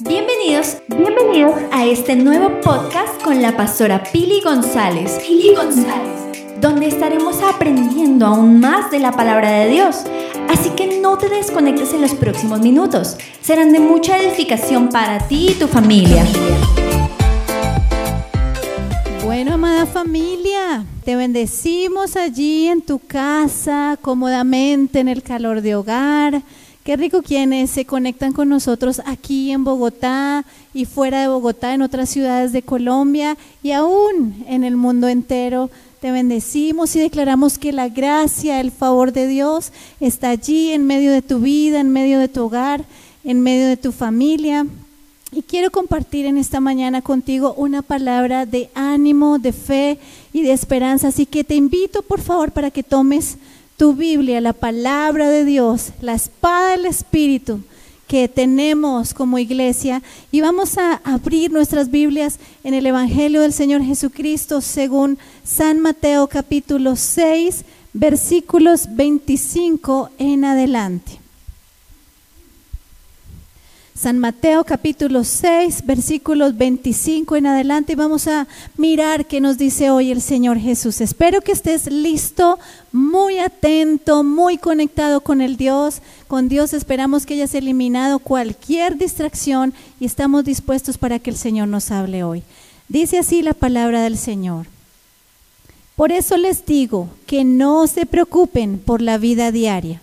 Bienvenidos, bienvenidos a este nuevo podcast con la pastora Pili González. Pili González. Donde estaremos aprendiendo aún más de la palabra de Dios. Así que no te desconectes en los próximos minutos. Serán de mucha edificación para ti y tu familia. Bueno, amada familia, te bendecimos allí en tu casa, cómodamente en el calor de hogar. Qué rico quienes se conectan con nosotros aquí en Bogotá y fuera de Bogotá, en otras ciudades de Colombia y aún en el mundo entero. Te bendecimos y declaramos que la gracia, el favor de Dios está allí en medio de tu vida, en medio de tu hogar, en medio de tu familia. Y quiero compartir en esta mañana contigo una palabra de ánimo, de fe y de esperanza. Así que te invito, por favor, para que tomes tu Biblia, la palabra de Dios, la espada del Espíritu que tenemos como iglesia y vamos a abrir nuestras Biblias en el Evangelio del Señor Jesucristo según San Mateo capítulo 6 versículos 25 en adelante. San Mateo capítulo 6, versículos 25 en adelante y vamos a mirar qué nos dice hoy el Señor Jesús. Espero que estés listo, muy atento, muy conectado con el Dios. Con Dios esperamos que hayas eliminado cualquier distracción y estamos dispuestos para que el Señor nos hable hoy. Dice así la palabra del Señor. Por eso les digo que no se preocupen por la vida diaria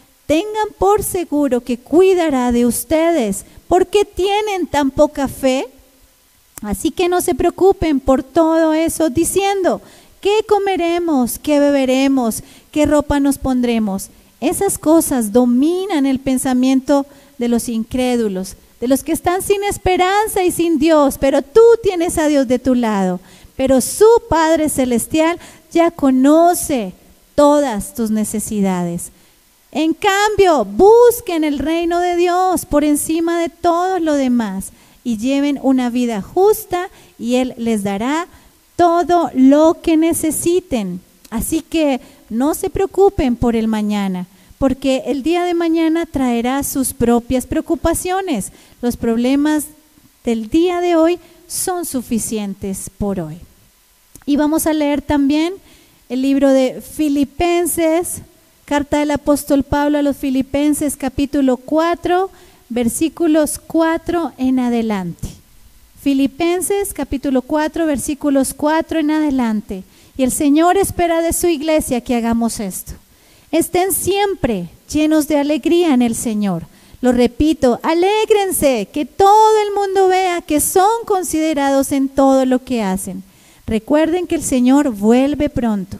tengan por seguro que cuidará de ustedes, porque tienen tan poca fe. Así que no se preocupen por todo eso diciendo, ¿qué comeremos? ¿Qué beberemos? ¿Qué ropa nos pondremos? Esas cosas dominan el pensamiento de los incrédulos, de los que están sin esperanza y sin Dios, pero tú tienes a Dios de tu lado. Pero su Padre Celestial ya conoce todas tus necesidades. En cambio, busquen el reino de Dios por encima de todo lo demás y lleven una vida justa y Él les dará todo lo que necesiten. Así que no se preocupen por el mañana, porque el día de mañana traerá sus propias preocupaciones. Los problemas del día de hoy son suficientes por hoy. Y vamos a leer también el libro de Filipenses Carta del apóstol Pablo a los Filipenses capítulo 4, versículos 4 en adelante. Filipenses capítulo 4, versículos 4 en adelante. Y el Señor espera de su iglesia que hagamos esto. Estén siempre llenos de alegría en el Señor. Lo repito, alégrense, que todo el mundo vea que son considerados en todo lo que hacen. Recuerden que el Señor vuelve pronto.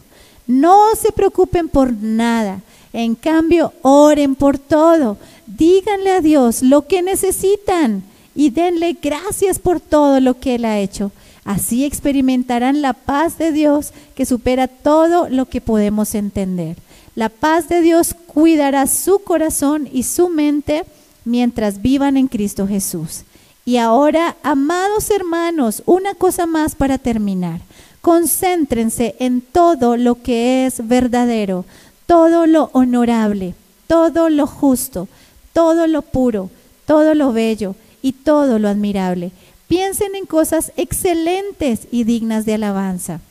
No se preocupen por nada. En cambio, oren por todo. Díganle a Dios lo que necesitan y denle gracias por todo lo que Él ha hecho. Así experimentarán la paz de Dios que supera todo lo que podemos entender. La paz de Dios cuidará su corazón y su mente mientras vivan en Cristo Jesús. Y ahora, amados hermanos, una cosa más para terminar. Concéntrense en todo lo que es verdadero, todo lo honorable, todo lo justo, todo lo puro, todo lo bello y todo lo admirable. Piensen en cosas excelentes y dignas de alabanza.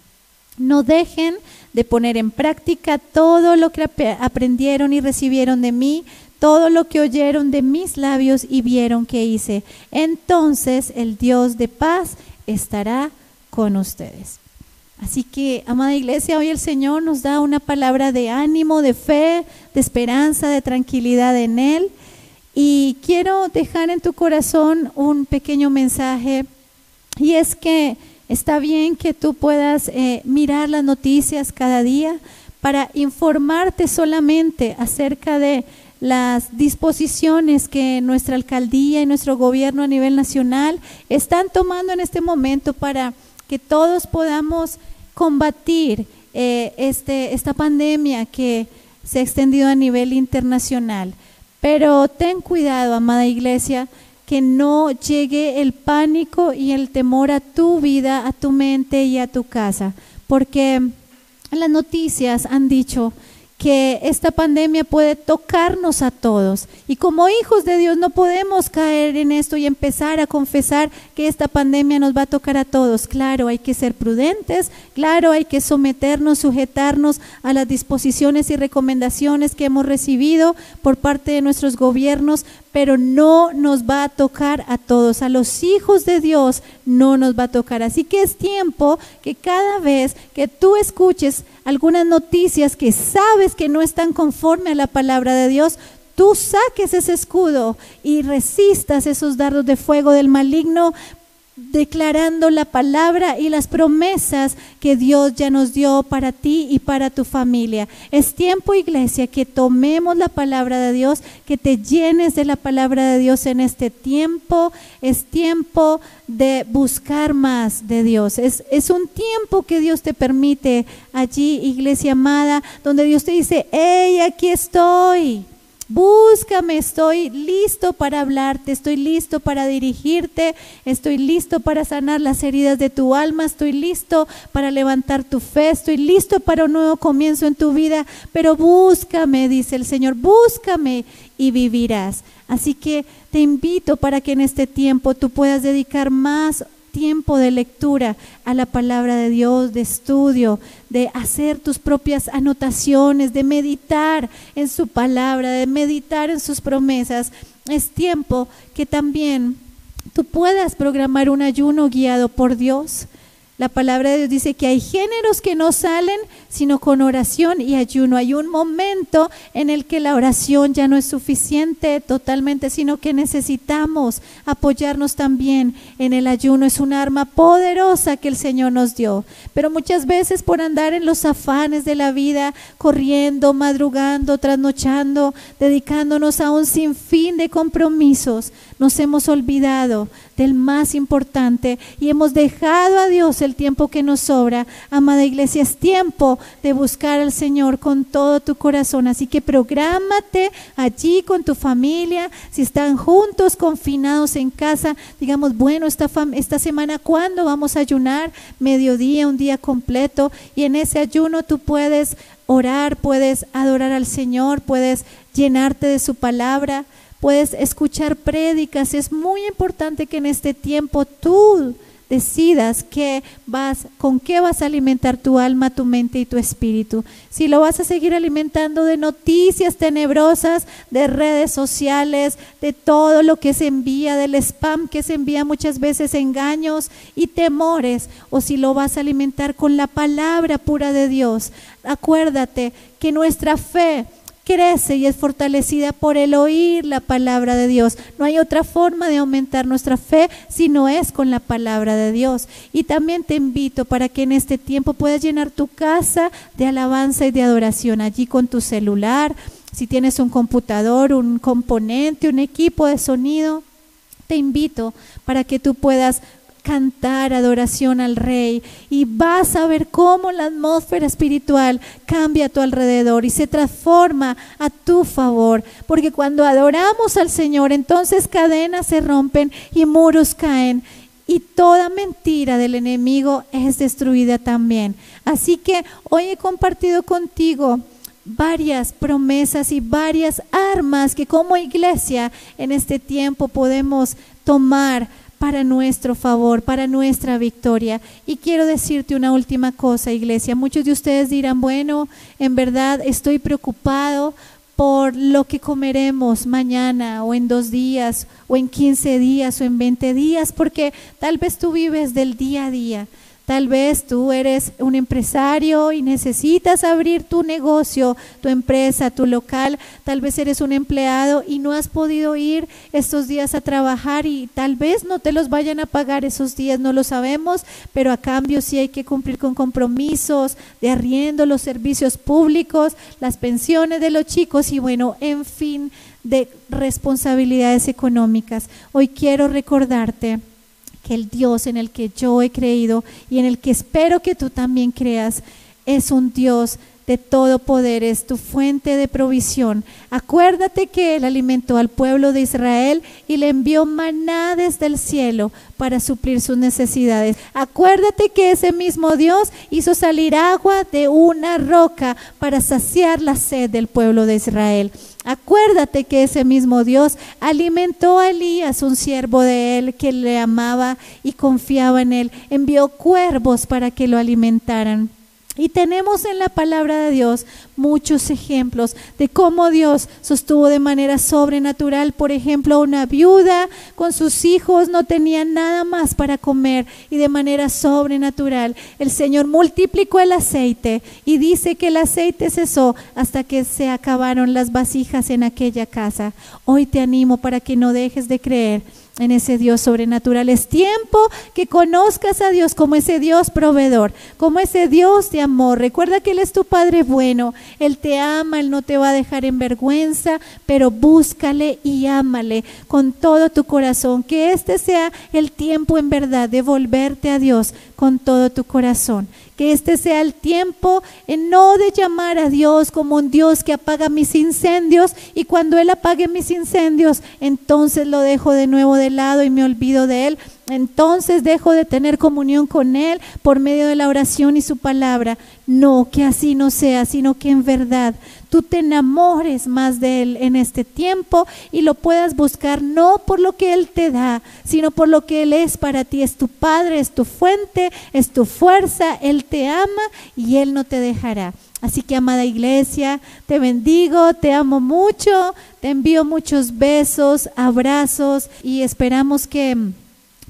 No dejen de poner en práctica todo lo que aprendieron y recibieron de mí, todo lo que oyeron de mis labios y vieron que hice. Entonces el Dios de paz estará con ustedes. Así que, amada iglesia, hoy el Señor nos da una palabra de ánimo, de fe, de esperanza, de tranquilidad en Él. Y quiero dejar en tu corazón un pequeño mensaje y es que está bien que tú puedas eh, mirar las noticias cada día para informarte solamente acerca de las disposiciones que nuestra alcaldía y nuestro gobierno a nivel nacional están tomando en este momento para que todos podamos combatir eh, este, esta pandemia que se ha extendido a nivel internacional. Pero ten cuidado, amada iglesia, que no llegue el pánico y el temor a tu vida, a tu mente y a tu casa, porque las noticias han dicho que esta pandemia puede tocarnos a todos. Y como hijos de Dios no podemos caer en esto y empezar a confesar que esta pandemia nos va a tocar a todos. Claro, hay que ser prudentes, claro, hay que someternos, sujetarnos a las disposiciones y recomendaciones que hemos recibido por parte de nuestros gobiernos, pero no nos va a tocar a todos. A los hijos de Dios no nos va a tocar. Así que es tiempo que cada vez que tú escuches algunas noticias que sabes que no están conforme a la palabra de Dios, tú saques ese escudo y resistas esos dardos de fuego del maligno declarando la palabra y las promesas que Dios ya nos dio para ti y para tu familia. Es tiempo, iglesia, que tomemos la palabra de Dios, que te llenes de la palabra de Dios en este tiempo. Es tiempo de buscar más de Dios. Es, un tiempo que Dios te permite allí, iglesia amada, donde Dios te dice, hey, aquí estoy. Búscame, estoy listo para hablarte, estoy listo para dirigirte, estoy listo para sanar las heridas de tu alma, estoy listo para levantar tu fe, estoy listo para un nuevo comienzo en tu vida, pero búscame, dice el Señor, búscame y vivirás. Así que te invito para que en este tiempo tú puedas dedicar más tiempo de lectura a la palabra de Dios, de estudio, de hacer tus propias anotaciones, de meditar en su palabra, de meditar en sus promesas. Es tiempo que también tú puedas programar un ayuno guiado por Dios la palabra de Dios dice que hay géneros que no salen sino con oración y ayuno. Hay un momento en el que la oración ya no es suficiente totalmente, sino que necesitamos apoyarnos también en el ayuno. Es un arma poderosa que el Señor nos dio. Pero muchas veces por andar en los afanes de la vida, corriendo, madrugando, trasnochando, dedicándonos a un sinfín de compromisos, nos hemos olvidado del más importante y hemos dejado a Dios el tiempo que nos sobra. Amada iglesia, es tiempo de buscar al Señor con todo tu corazón. Así que prográmate allí con tu familia. Si están juntos, confinados en casa, digamos, bueno, esta, esta semana, ¿cuándo vamos a ayunar? Mediodía, un día completo. Y en ese ayuno tú puedes orar, puedes adorar al Señor, puedes llenarte de su palabra puedes escuchar prédicas. Es muy importante que en este tiempo tú decidas qué vas, con qué vas a alimentar tu alma, tu mente y tu espíritu. Si lo vas a seguir alimentando de noticias tenebrosas, de redes sociales, de todo lo que se envía, del spam que se envía muchas veces, engaños y temores, o si lo vas a alimentar con la palabra pura de Dios. Acuérdate que nuestra fe crece y es fortalecida por el oír la palabra de Dios. No hay otra forma de aumentar nuestra fe si no es con la palabra de Dios. Y también te invito para que en este tiempo puedas llenar tu casa de alabanza y de adoración allí con tu celular. Si tienes un computador, un componente, un equipo de sonido, te invito para que tú puedas cantar adoración al Rey y vas a ver cómo la atmósfera espiritual cambia a tu alrededor y se transforma a tu favor. Porque cuando adoramos al Señor, entonces cadenas se rompen y muros caen y toda mentira del enemigo es destruida también. Así que hoy he compartido contigo varias promesas y varias armas que como iglesia en este tiempo podemos tomar para nuestro favor, para nuestra victoria. Y quiero decirte una última cosa, iglesia. Muchos de ustedes dirán, bueno, en verdad estoy preocupado por lo que comeremos mañana o en dos días o en quince días o en veinte días, porque tal vez tú vives del día a día. Tal vez tú eres un empresario y necesitas abrir tu negocio, tu empresa, tu local. Tal vez eres un empleado y no has podido ir estos días a trabajar y tal vez no te los vayan a pagar esos días, no lo sabemos, pero a cambio sí hay que cumplir con compromisos de arriendo, los servicios públicos, las pensiones de los chicos y bueno, en fin, de responsabilidades económicas. Hoy quiero recordarte que el Dios en el que yo he creído y en el que espero que tú también creas es un Dios de todo poder, es tu fuente de provisión. Acuérdate que Él alimentó al pueblo de Israel y le envió maná desde el cielo para suplir sus necesidades. Acuérdate que ese mismo Dios hizo salir agua de una roca para saciar la sed del pueblo de Israel. Acuérdate que ese mismo Dios alimentó a Elías, un siervo de él que le amaba y confiaba en él. Envió cuervos para que lo alimentaran. Y tenemos en la palabra de Dios muchos ejemplos de cómo Dios sostuvo de manera sobrenatural, por ejemplo, una viuda con sus hijos no tenía nada más para comer y de manera sobrenatural el Señor multiplicó el aceite y dice que el aceite cesó hasta que se acabaron las vasijas en aquella casa. Hoy te animo para que no dejes de creer en ese Dios sobrenatural. Es tiempo que conozcas a Dios como ese Dios proveedor, como ese Dios de amor. Recuerda que Él es tu Padre bueno, Él te ama, Él no te va a dejar en vergüenza, pero búscale y ámale con todo tu corazón. Que este sea el tiempo en verdad de volverte a Dios con todo tu corazón que este sea el tiempo en no de llamar a Dios como un Dios que apaga mis incendios y cuando Él apague mis incendios, entonces lo dejo de nuevo de lado y me olvido de Él. Entonces dejo de tener comunión con Él por medio de la oración y su palabra. No, que así no sea, sino que en verdad tú te enamores más de Él en este tiempo y lo puedas buscar no por lo que Él te da, sino por lo que Él es para ti. Es tu Padre, es tu fuente, es tu fuerza, Él te ama y Él no te dejará. Así que, amada iglesia, te bendigo, te amo mucho, te envío muchos besos, abrazos y esperamos que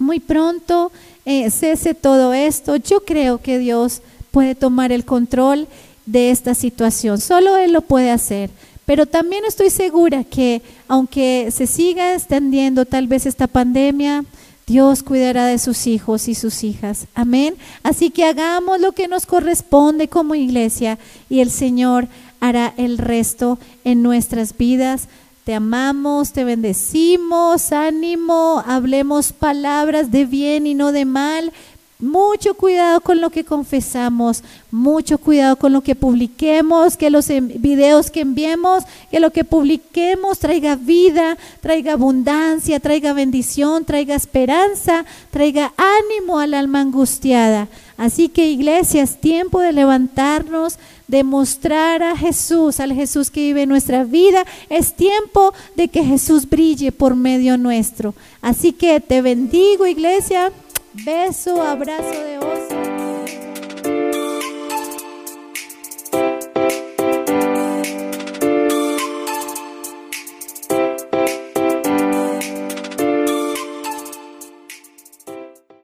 muy pronto eh, cese todo esto. Yo creo que Dios puede tomar el control de esta situación. Solo Él lo puede hacer. Pero también estoy segura que aunque se siga extendiendo tal vez esta pandemia, Dios cuidará de sus hijos y sus hijas. Amén. Así que hagamos lo que nos corresponde como iglesia y el Señor hará el resto en nuestras vidas. Te amamos, te bendecimos, ánimo, hablemos palabras de bien y no de mal, mucho cuidado con lo que confesamos, mucho cuidado con lo que publiquemos, que los videos que enviemos, que lo que publiquemos traiga vida, traiga abundancia, traiga bendición, traiga esperanza, traiga ánimo al alma angustiada. Así que iglesia, es tiempo de levantarnos, de mostrar a Jesús, al Jesús que vive nuestra vida. Es tiempo de que Jesús brille por medio nuestro. Así que te bendigo iglesia. Beso, abrazo de hoy.